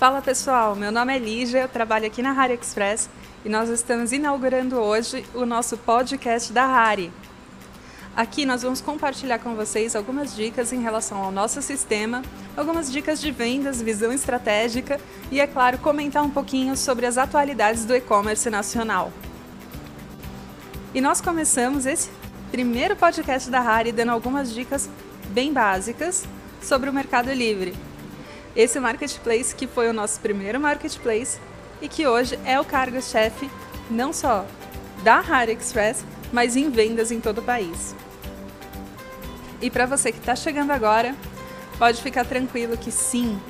Fala pessoal, meu nome é Lígia, eu trabalho aqui na Rari Express e nós estamos inaugurando hoje o nosso podcast da Rari. Aqui nós vamos compartilhar com vocês algumas dicas em relação ao nosso sistema, algumas dicas de vendas, visão estratégica e, é claro, comentar um pouquinho sobre as atualidades do e-commerce nacional. E nós começamos esse primeiro podcast da Rari dando algumas dicas bem básicas sobre o Mercado Livre. Esse marketplace que foi o nosso primeiro marketplace e que hoje é o cargo-chefe não só da Rari Express, mas em vendas em todo o país. E para você que está chegando agora, pode ficar tranquilo que sim,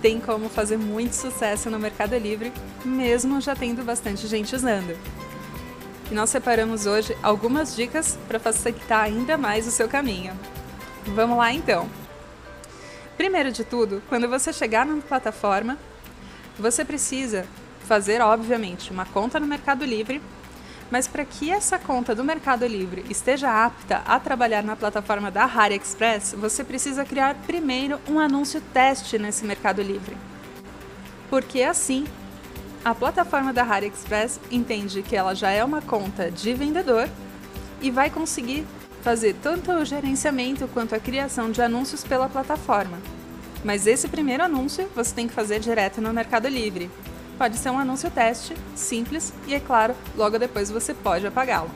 tem como fazer muito sucesso no Mercado Livre, mesmo já tendo bastante gente usando. E nós separamos hoje algumas dicas para facilitar ainda mais o seu caminho. Vamos lá então! Primeiro de tudo, quando você chegar na plataforma, você precisa fazer, obviamente, uma conta no Mercado Livre mas para que essa conta do Mercado Livre esteja apta a trabalhar na plataforma da Rari Express, você precisa criar primeiro um anúncio teste nesse Mercado Livre. Porque assim, a plataforma da Rari Express entende que ela já é uma conta de vendedor e vai conseguir fazer tanto o gerenciamento quanto a criação de anúncios pela plataforma. Mas esse primeiro anúncio você tem que fazer direto no Mercado Livre. Pode ser um anúncio teste, simples e, é claro, logo depois você pode apagá-lo.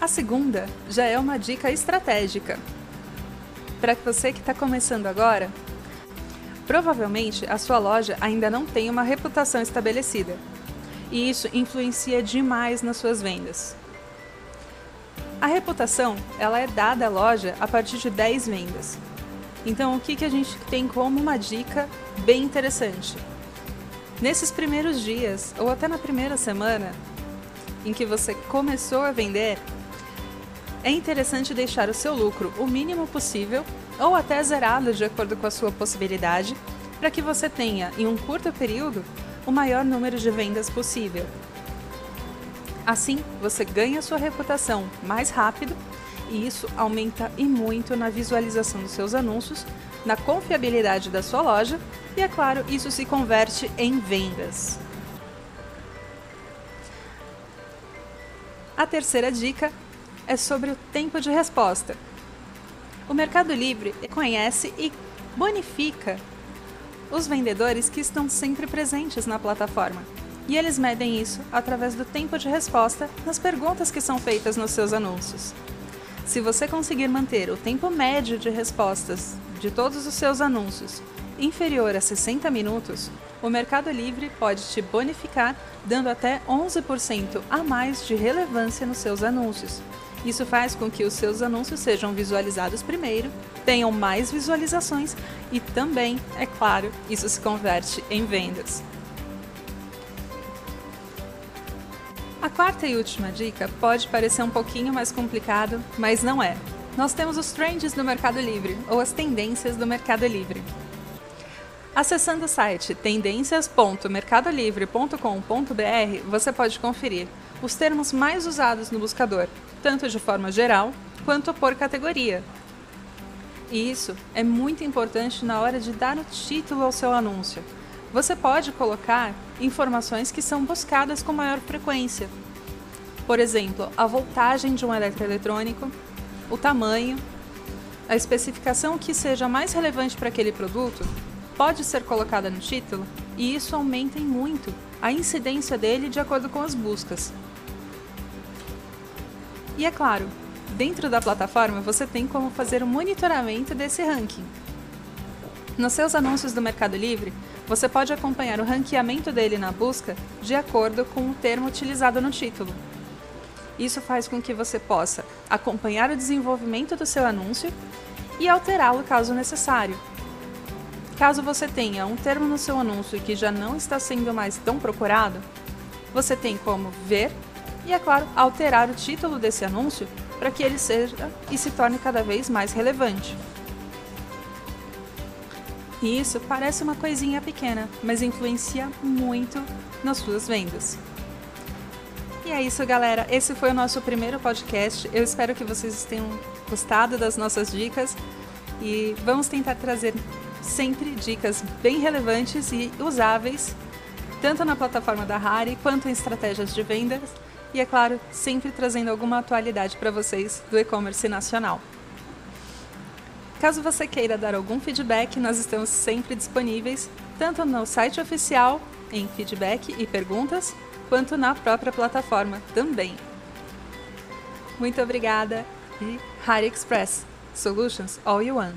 A segunda já é uma dica estratégica. Para você que está começando agora, provavelmente a sua loja ainda não tem uma reputação estabelecida. E isso influencia demais nas suas vendas. A reputação ela é dada à loja a partir de 10 vendas. Então, o que, que a gente tem como uma dica bem interessante? Nesses primeiros dias, ou até na primeira semana em que você começou a vender, é interessante deixar o seu lucro o mínimo possível ou até zerado de acordo com a sua possibilidade, para que você tenha, em um curto período, o maior número de vendas possível. Assim, você ganha sua reputação mais rápido e isso aumenta e muito na visualização dos seus anúncios, na confiabilidade da sua loja e, é claro, isso se converte em vendas. A terceira dica é sobre o tempo de resposta. O Mercado Livre conhece e bonifica os vendedores que estão sempre presentes na plataforma. E eles medem isso através do tempo de resposta nas perguntas que são feitas nos seus anúncios. Se você conseguir manter o tempo médio de respostas de todos os seus anúncios inferior a 60 minutos, o Mercado Livre pode te bonificar dando até 11% a mais de relevância nos seus anúncios. Isso faz com que os seus anúncios sejam visualizados primeiro, tenham mais visualizações e também, é claro, isso se converte em vendas. A quarta e última dica pode parecer um pouquinho mais complicado, mas não é. Nós temos os trends do Mercado Livre, ou as tendências do Mercado Livre. Acessando o site tendências.mercadolivre.com.br, você pode conferir os termos mais usados no buscador, tanto de forma geral quanto por categoria. E isso é muito importante na hora de dar o título ao seu anúncio, você pode colocar informações que são buscadas com maior frequência. Por exemplo, a voltagem de um eletroeletrônico, o tamanho, a especificação que seja mais relevante para aquele produto pode ser colocada no título e isso aumenta em muito a incidência dele de acordo com as buscas. E é claro, dentro da plataforma você tem como fazer o monitoramento desse ranking. Nos seus anúncios do Mercado Livre, você pode acompanhar o ranqueamento dele na busca de acordo com o termo utilizado no título. Isso faz com que você possa acompanhar o desenvolvimento do seu anúncio e alterá-lo caso necessário. Caso você tenha um termo no seu anúncio que já não está sendo mais tão procurado, você tem como ver e, é claro, alterar o título desse anúncio para que ele seja e se torne cada vez mais relevante. E isso parece uma coisinha pequena, mas influencia muito nas suas vendas. E é isso, galera. Esse foi o nosso primeiro podcast. Eu espero que vocês tenham gostado das nossas dicas e vamos tentar trazer sempre dicas bem relevantes e usáveis, tanto na plataforma da Hari quanto em estratégias de vendas e, é claro, sempre trazendo alguma atualidade para vocês do e-commerce nacional. Caso você queira dar algum feedback, nós estamos sempre disponíveis, tanto no site oficial, em feedback e perguntas, quanto na própria plataforma também. Muito obrigada e Hari Express Solutions All You Want.